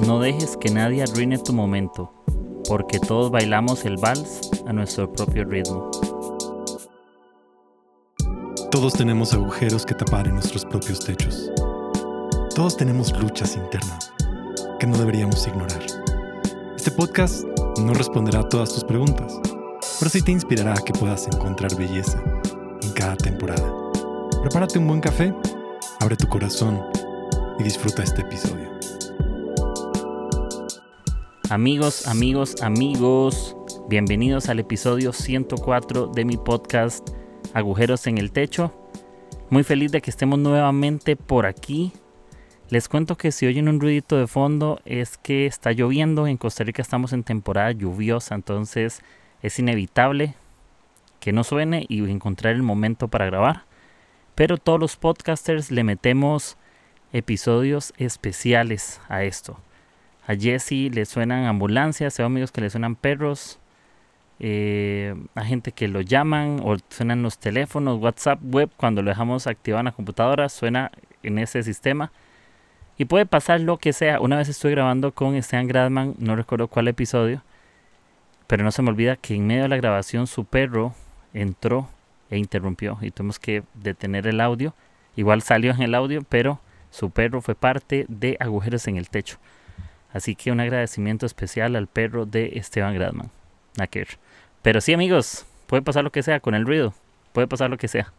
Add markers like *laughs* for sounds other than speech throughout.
No dejes que nadie arruine tu momento, porque todos bailamos el vals a nuestro propio ritmo. Todos tenemos agujeros que tapar en nuestros propios techos. Todos tenemos luchas internas que no deberíamos ignorar. Este podcast no responderá a todas tus preguntas, pero sí te inspirará a que puedas encontrar belleza en cada temporada. Prepárate un buen café, abre tu corazón y disfruta este episodio. Amigos, amigos, amigos, bienvenidos al episodio 104 de mi podcast Agujeros en el Techo. Muy feliz de que estemos nuevamente por aquí. Les cuento que si oyen un ruidito de fondo es que está lloviendo. En Costa Rica estamos en temporada lluviosa, entonces es inevitable que no suene y encontrar el momento para grabar. Pero todos los podcasters le metemos episodios especiales a esto. A Jesse le suenan ambulancias, a amigos que le suenan perros, eh, a gente que lo llaman o suenan los teléfonos, WhatsApp, web, cuando lo dejamos activado en la computadora, suena en ese sistema. Y puede pasar lo que sea. Una vez estoy grabando con Esteban Gradman, no recuerdo cuál episodio, pero no se me olvida que en medio de la grabación su perro entró e interrumpió y tuvimos que detener el audio. Igual salió en el audio, pero su perro fue parte de agujeros en el techo. Así que un agradecimiento especial al perro de Esteban Gradman. Naker. Pero sí, amigos, puede pasar lo que sea con el ruido. Puede pasar lo que sea.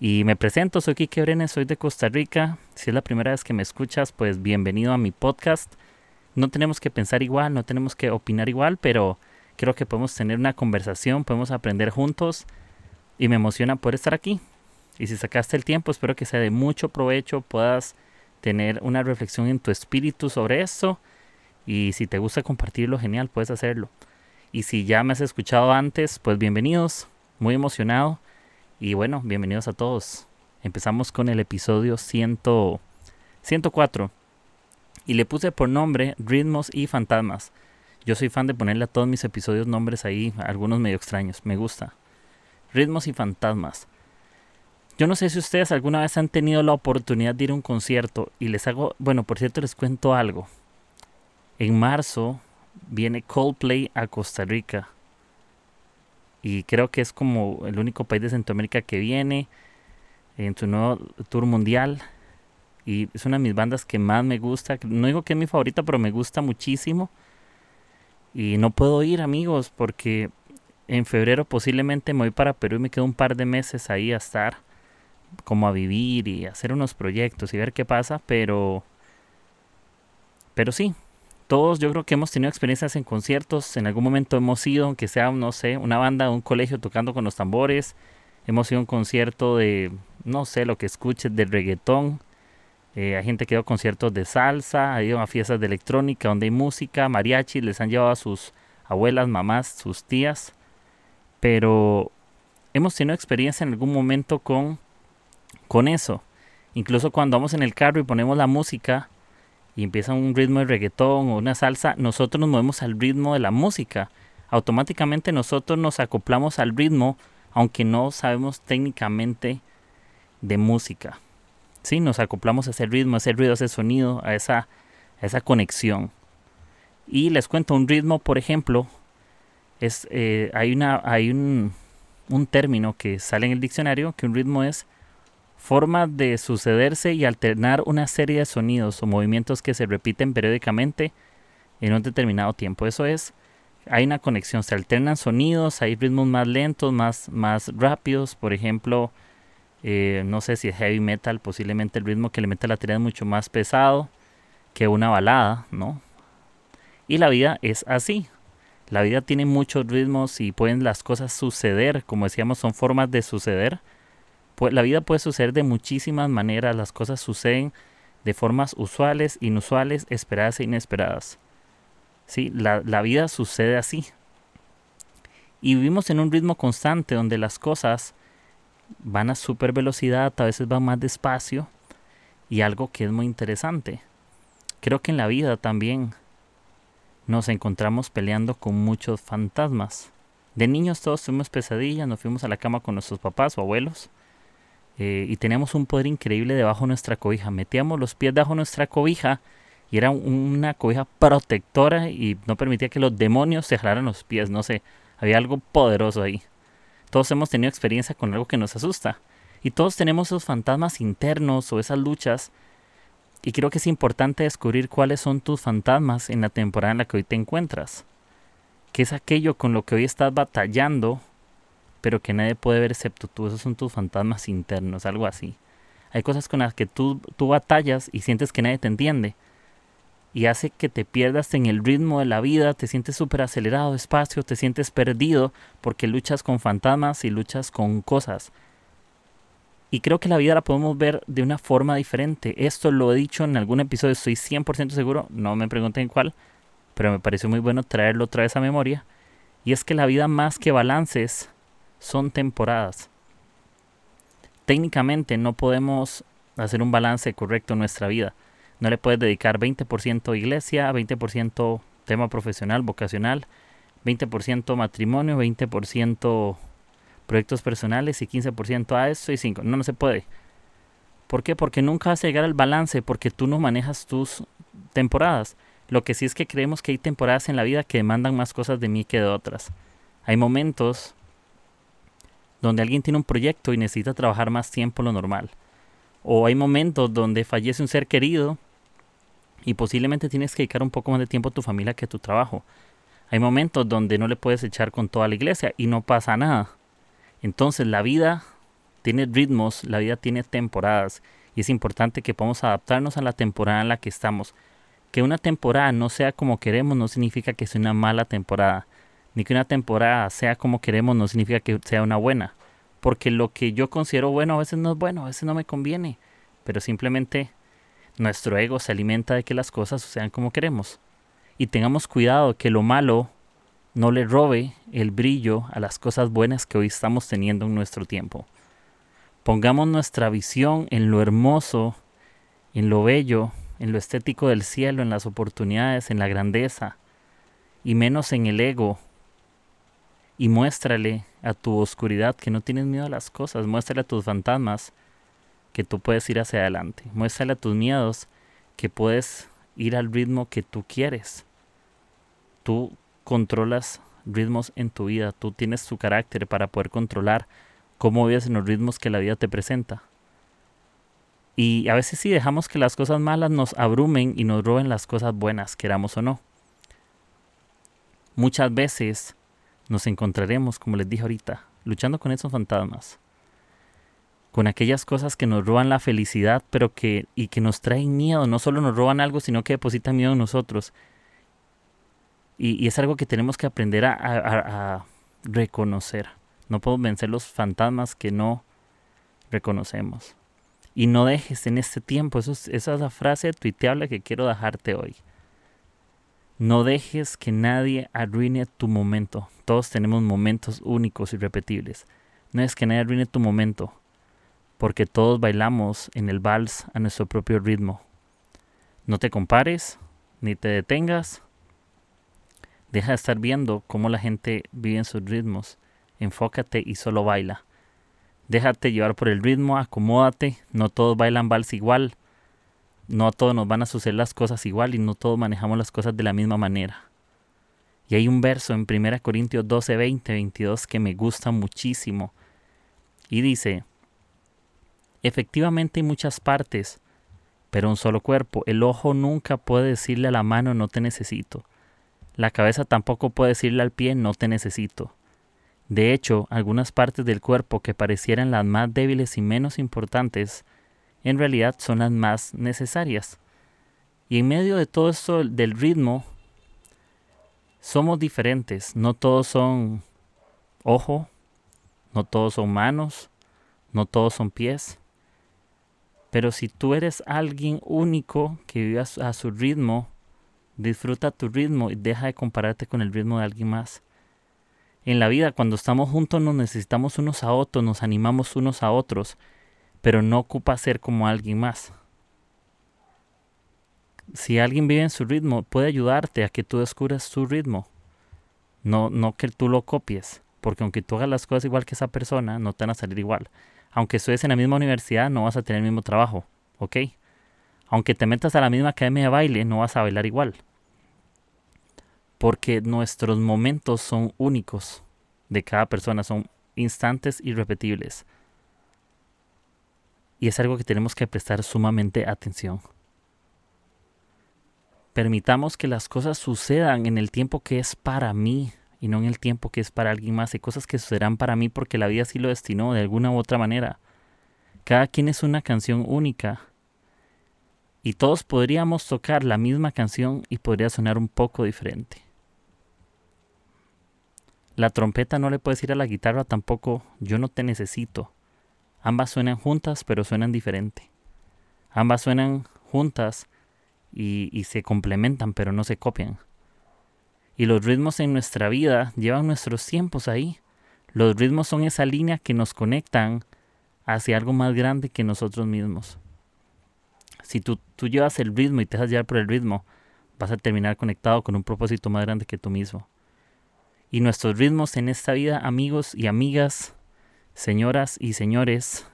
Y me presento, soy Kike Brenes, soy de Costa Rica. Si es la primera vez que me escuchas, pues bienvenido a mi podcast. No tenemos que pensar igual, no tenemos que opinar igual, pero creo que podemos tener una conversación, podemos aprender juntos. Y me emociona poder estar aquí. Y si sacaste el tiempo, espero que sea de mucho provecho, puedas tener una reflexión en tu espíritu sobre esto y si te gusta compartirlo, genial, puedes hacerlo. Y si ya me has escuchado antes, pues bienvenidos, muy emocionado. Y bueno, bienvenidos a todos. Empezamos con el episodio 100, 104. Y le puse por nombre Ritmos y Fantasmas. Yo soy fan de ponerle a todos mis episodios nombres ahí, algunos medio extraños, me gusta. Ritmos y Fantasmas. Yo no sé si ustedes alguna vez han tenido la oportunidad de ir a un concierto y les hago, bueno, por cierto les cuento algo. En marzo viene Coldplay a Costa Rica. Y creo que es como el único país de Centroamérica que viene en su nuevo tour mundial. Y es una de mis bandas que más me gusta. No digo que es mi favorita, pero me gusta muchísimo. Y no puedo ir, amigos, porque en febrero posiblemente me voy para Perú y me quedo un par de meses ahí a estar, como a vivir y hacer unos proyectos y ver qué pasa. Pero, pero sí, todos yo creo que hemos tenido experiencias en conciertos, en algún momento hemos ido, aunque sea, no sé, una banda, un colegio tocando con los tambores, hemos ido a un concierto de, no sé, lo que escuches, de reggaetón, eh, hay gente que ha ido a conciertos de salsa, ha ido a fiestas de electrónica donde hay música, mariachi, les han llevado a sus abuelas, mamás, sus tías, pero hemos tenido experiencia en algún momento con, con eso. Incluso cuando vamos en el carro y ponemos la música, y empieza un ritmo de reggaetón o una salsa, nosotros nos movemos al ritmo de la música. Automáticamente nosotros nos acoplamos al ritmo, aunque no sabemos técnicamente de música. Sí, nos acoplamos a ese ritmo, a ese ruido, a ese sonido, a esa, esa conexión. Y les cuento un ritmo, por ejemplo, es, eh, hay, una, hay un, un término que sale en el diccionario, que un ritmo es forma de sucederse y alternar una serie de sonidos o movimientos que se repiten periódicamente en un determinado tiempo. Eso es, hay una conexión, se alternan sonidos, hay ritmos más lentos, más, más rápidos, por ejemplo, eh, no sé si es heavy metal, posiblemente el ritmo que le mete la batería es mucho más pesado que una balada, ¿no? Y la vida es así. La vida tiene muchos ritmos y pueden las cosas suceder, como decíamos, son formas de suceder la vida puede suceder de muchísimas maneras, las cosas suceden de formas usuales, inusuales, esperadas e inesperadas. ¿Sí? La, la vida sucede así. Y vivimos en un ritmo constante donde las cosas van a super velocidad, a veces van más despacio. Y algo que es muy interesante. Creo que en la vida también nos encontramos peleando con muchos fantasmas. De niños todos tuvimos pesadillas, nos fuimos a la cama con nuestros papás o abuelos eh, y teníamos un poder increíble debajo de nuestra cobija. Metíamos los pies debajo de nuestra cobija y era una cobija protectora y no permitía que los demonios se jalaran los pies, no sé, había algo poderoso ahí. Todos hemos tenido experiencia con algo que nos asusta y todos tenemos esos fantasmas internos o esas luchas y creo que es importante descubrir cuáles son tus fantasmas en la temporada en la que hoy te encuentras. ¿Qué es aquello con lo que hoy estás batallando, pero que nadie puede ver excepto tú? Esos son tus fantasmas internos, algo así. Hay cosas con las que tú, tú batallas y sientes que nadie te entiende. Y hace que te pierdas en el ritmo de la vida, te sientes súper acelerado, despacio, te sientes perdido porque luchas con fantasmas y luchas con cosas y creo que la vida la podemos ver de una forma diferente. Esto lo he dicho en algún episodio, estoy 100% seguro, no me pregunten cuál, pero me pareció muy bueno traerlo otra vez a memoria. Y es que la vida más que balances son temporadas. Técnicamente no podemos hacer un balance correcto en nuestra vida. No le puedes dedicar 20% iglesia, 20% tema profesional, vocacional, 20% matrimonio, 20% proyectos personales y 15% a eso y 5. No, no se puede. ¿Por qué? Porque nunca vas a llegar al balance porque tú no manejas tus temporadas. Lo que sí es que creemos que hay temporadas en la vida que demandan más cosas de mí que de otras. Hay momentos donde alguien tiene un proyecto y necesita trabajar más tiempo lo normal. O hay momentos donde fallece un ser querido y posiblemente tienes que dedicar un poco más de tiempo a tu familia que a tu trabajo. Hay momentos donde no le puedes echar con toda la iglesia y no pasa nada. Entonces la vida tiene ritmos, la vida tiene temporadas y es importante que podamos adaptarnos a la temporada en la que estamos. Que una temporada no sea como queremos no significa que sea una mala temporada, ni que una temporada sea como queremos no significa que sea una buena, porque lo que yo considero bueno a veces no es bueno, a veces no me conviene, pero simplemente nuestro ego se alimenta de que las cosas sean como queremos. Y tengamos cuidado que lo malo no le robe el brillo a las cosas buenas que hoy estamos teniendo en nuestro tiempo. Pongamos nuestra visión en lo hermoso, en lo bello, en lo estético del cielo, en las oportunidades, en la grandeza, y menos en el ego. Y muéstrale a tu oscuridad que no tienes miedo a las cosas, muéstrale a tus fantasmas que tú puedes ir hacia adelante, muéstrale a tus miedos que puedes ir al ritmo que tú quieres. Tú controlas ritmos en tu vida, tú tienes tu carácter para poder controlar cómo vives en los ritmos que la vida te presenta. Y a veces sí dejamos que las cosas malas nos abrumen y nos roben las cosas buenas, queramos o no. Muchas veces nos encontraremos, como les dije ahorita, luchando con esos fantasmas, con aquellas cosas que nos roban la felicidad, pero que y que nos traen miedo, no solo nos roban algo, sino que depositan miedo en nosotros. Y, es algo que tenemos que aprender a, reconocer. No podemos vencer los fantasmas que no reconocemos. Y no dejes en este tiempo, eso esa es la frase tuiteable que quiero dejarte hoy. No dejes que nadie arruine tu momento. Todos tenemos momentos únicos y repetibles. No es que nadie arruine tu momento, porque todos bailamos en el vals a nuestro propio ritmo. No te compares, ni te detengas, Deja de estar viendo cómo la gente vive en sus ritmos. Enfócate y solo baila. Déjate llevar por el ritmo, acomódate. No todos bailan vals igual. No a todos nos van a suceder las cosas igual y no todos manejamos las cosas de la misma manera. Y hay un verso en 1 Corintios 12, 20, 22 que me gusta muchísimo. Y dice, efectivamente hay muchas partes, pero un solo cuerpo. El ojo nunca puede decirle a la mano no te necesito la cabeza tampoco puede decirle al pie no te necesito. De hecho, algunas partes del cuerpo que parecieran las más débiles y menos importantes, en realidad son las más necesarias. Y en medio de todo esto del ritmo, somos diferentes. No todos son ojo, no todos son manos, no todos son pies. Pero si tú eres alguien único que vive a su ritmo, Disfruta tu ritmo y deja de compararte con el ritmo de alguien más. En la vida, cuando estamos juntos, nos necesitamos unos a otros, nos animamos unos a otros, pero no ocupa ser como alguien más. Si alguien vive en su ritmo, puede ayudarte a que tú descubras su ritmo. No, no que tú lo copies, porque aunque tú hagas las cosas igual que esa persona, no te van a salir igual. Aunque estés en la misma universidad, no vas a tener el mismo trabajo, ¿ok? Aunque te metas a la misma academia de baile, no vas a bailar igual. Porque nuestros momentos son únicos de cada persona, son instantes irrepetibles. Y es algo que tenemos que prestar sumamente atención. Permitamos que las cosas sucedan en el tiempo que es para mí y no en el tiempo que es para alguien más. Hay cosas que sucederán para mí porque la vida así lo destinó de alguna u otra manera. Cada quien es una canción única. Y todos podríamos tocar la misma canción y podría sonar un poco diferente. La trompeta no le puede decir a la guitarra tampoco, yo no te necesito. Ambas suenan juntas, pero suenan diferente. Ambas suenan juntas y, y, se complementan, pero no se copian. Y los ritmos en nuestra vida llevan nuestros tiempos ahí. Los ritmos son esa línea que nos conectan hacia algo más grande que nosotros mismos. Si tú, tú llevas el ritmo y te dejas llevar por el ritmo, vas a terminar conectado con un propósito más grande que tú mismo. Y nuestros ritmos en esta vida, amigos y amigas, señoras y señores,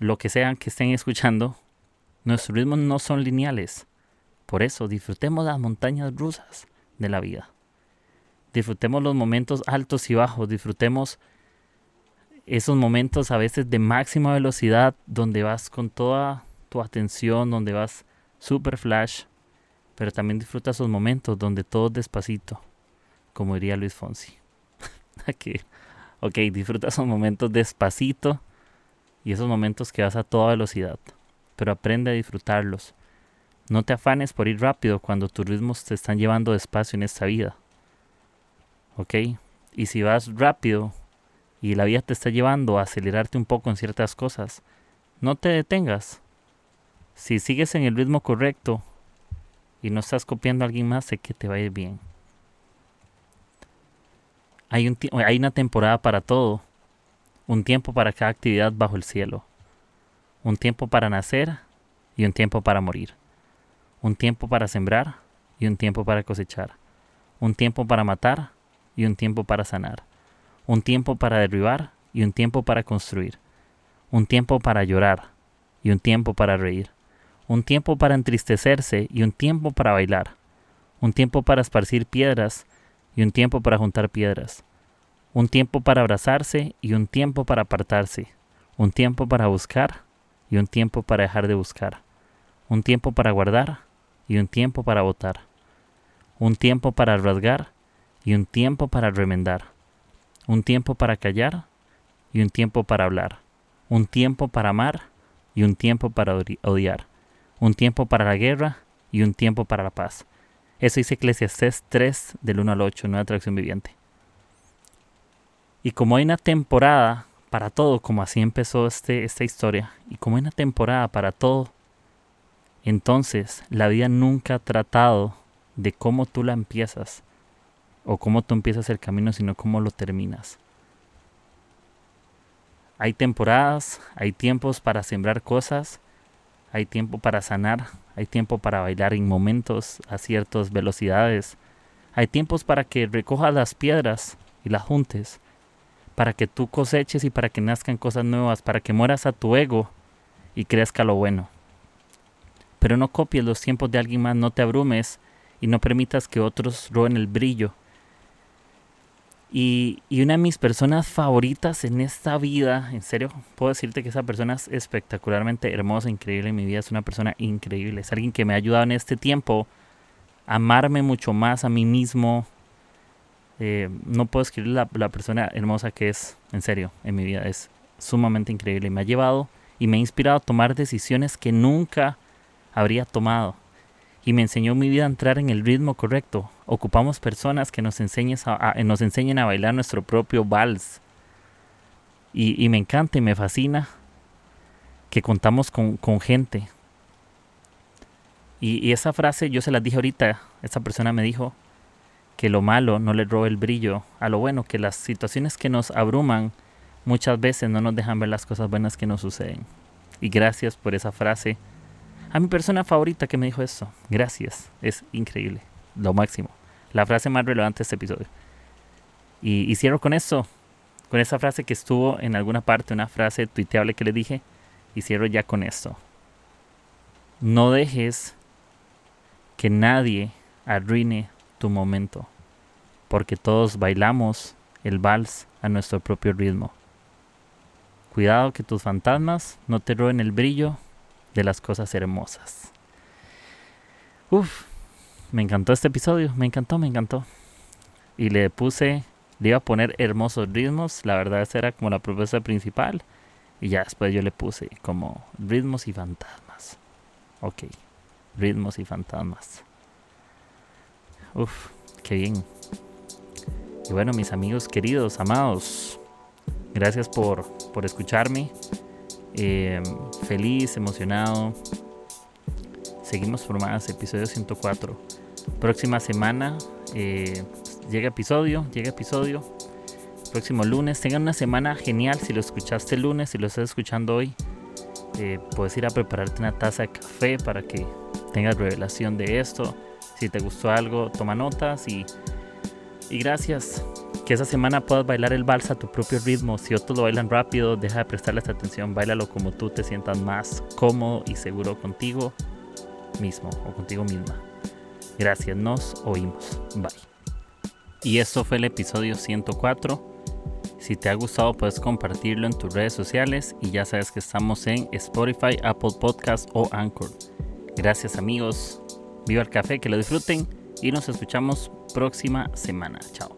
lo que sean que estén escuchando, nuestros ritmos no son lineales. Por eso disfrutemos las montañas rusas de la vida. Disfrutemos los momentos altos y bajos, disfrutemos esos momentos a veces de máxima velocidad donde vas con toda tu atención, donde vas super flash, pero también disfruta esos momentos donde todo es despacito, como diría Luis Fonsi. *laughs* Aquí ok, disfruta esos momentos despacito y esos momentos que vas a toda velocidad, pero aprende a disfrutarlos. No te afanes por ir rápido cuando tus ritmos te están llevando despacio en esta vida. ¿Ok? Y si vas rápido y la vida te está llevando a acelerarte un poco en ciertas cosas, no te detengas. Si sigues en el ritmo correcto y no estás copiando a alguien más, sé que te va a ir bien. Hay, un hay una temporada para todo, un tiempo para cada actividad bajo el cielo, un tiempo para nacer y un tiempo para morir, un tiempo para sembrar y un tiempo para cosechar, un tiempo para matar y un tiempo para sanar, un tiempo para derribar y un tiempo para construir, un tiempo para llorar y un tiempo para reír, un tiempo para entristecerse y un tiempo para bailar, un tiempo para esparcir piedras y un tiempo para juntar piedras, un tiempo para abrazarse y un tiempo para apartarse, un tiempo para buscar y un tiempo para dejar de buscar, un tiempo para guardar y un tiempo para botar, un tiempo para rasgar y un tiempo para remendar, un tiempo para callar y un tiempo para hablar, un tiempo para amar y un tiempo para odiar, un tiempo para la guerra y un tiempo para la paz eso dice Eclesiastes 3 del 1 al 8, nueva traducción viviente. Y como hay una temporada para todo, como así empezó este, esta historia, y como hay una temporada para todo, entonces la vida nunca ha tratado de cómo tú la empiezas o cómo tú empiezas el camino, sino cómo lo terminas. Hay temporadas, hay tiempos para sembrar cosas, hay tiempo para sanar, hay tiempo para bailar en momentos a ciertas velocidades. Hay tiempos para que recojas las piedras y las juntes, para que tú coseches y para que nazcan cosas nuevas, para que mueras a tu ego y crezca lo bueno. Pero no copies los tiempos de alguien más, no te abrumes y no permitas que otros roben el brillo y, una de mis personas favoritas en esta vida, en serio, puedo decirte que esa persona es espectacularmente hermosa, increíble en mi vida, es una persona increíble, es alguien que me ha ayudado en este tiempo a amarme mucho más a mí mismo. Eh, no puedo escribir la, la persona hermosa que es, en serio, en mi vida, es sumamente increíble y me ha llevado y me ha inspirado a tomar decisiones que nunca habría tomado y me enseñó mi vida a entrar en el ritmo correcto. Ocupamos personas que nos, a, nos enseñen a bailar nuestro propio vals. Y, me encanta y me fascina que contamos con, gente. Y, y, esa frase yo se la dije ahorita, esa persona me dijo que lo malo no le roba el brillo a lo bueno, que las situaciones que nos abruman muchas veces no nos dejan ver las cosas buenas que nos suceden. Y gracias por esa frase a mi persona favorita que me dijo eso. Gracias. Es increíble. Lo máximo. La frase más relevante de este episodio. Y, cierro con eso. Con esa frase que estuvo en alguna parte, una frase tuiteable que le dije. Y cierro ya con esto. No dejes que nadie arruine tu momento, porque todos bailamos el vals a nuestro propio ritmo. Cuidado que tus fantasmas no te roben el brillo de las cosas hermosas. Uf, me encantó este episodio, me encantó, me encantó. Y le puse, le iba a poner hermosos ritmos, la verdad esa era como la propuesta principal. Y ya después yo le puse como ritmos y fantasmas. Ok, ritmos y fantasmas. Uf, qué bien. Y bueno, mis amigos queridos, amados, gracias por, por escucharme. Eh, feliz, emocionado. Seguimos por más, episodio 104. Próxima semana eh, llega episodio, llega episodio. Próximo lunes. Tengan una semana genial. Si lo escuchaste el lunes, si lo estás escuchando hoy, eh, puedes ir a prepararte una taza de café para que tengas revelación de esto. Si te gustó algo, toma notas y, y gracias. Que esa semana puedas bailar el vals a tu propio ritmo. Si otros lo bailan rápido, deja de prestarles atención. Bailalo como tú te sientas más cómodo y seguro contigo mismo o contigo misma. Gracias, nos oímos. Bye. Y esto fue el episodio 104. Si te ha gustado puedes compartirlo en tus redes sociales y ya sabes que estamos en Spotify, Apple Podcast o Anchor. Gracias amigos, viva el café, que lo disfruten y nos escuchamos próxima semana. Chao.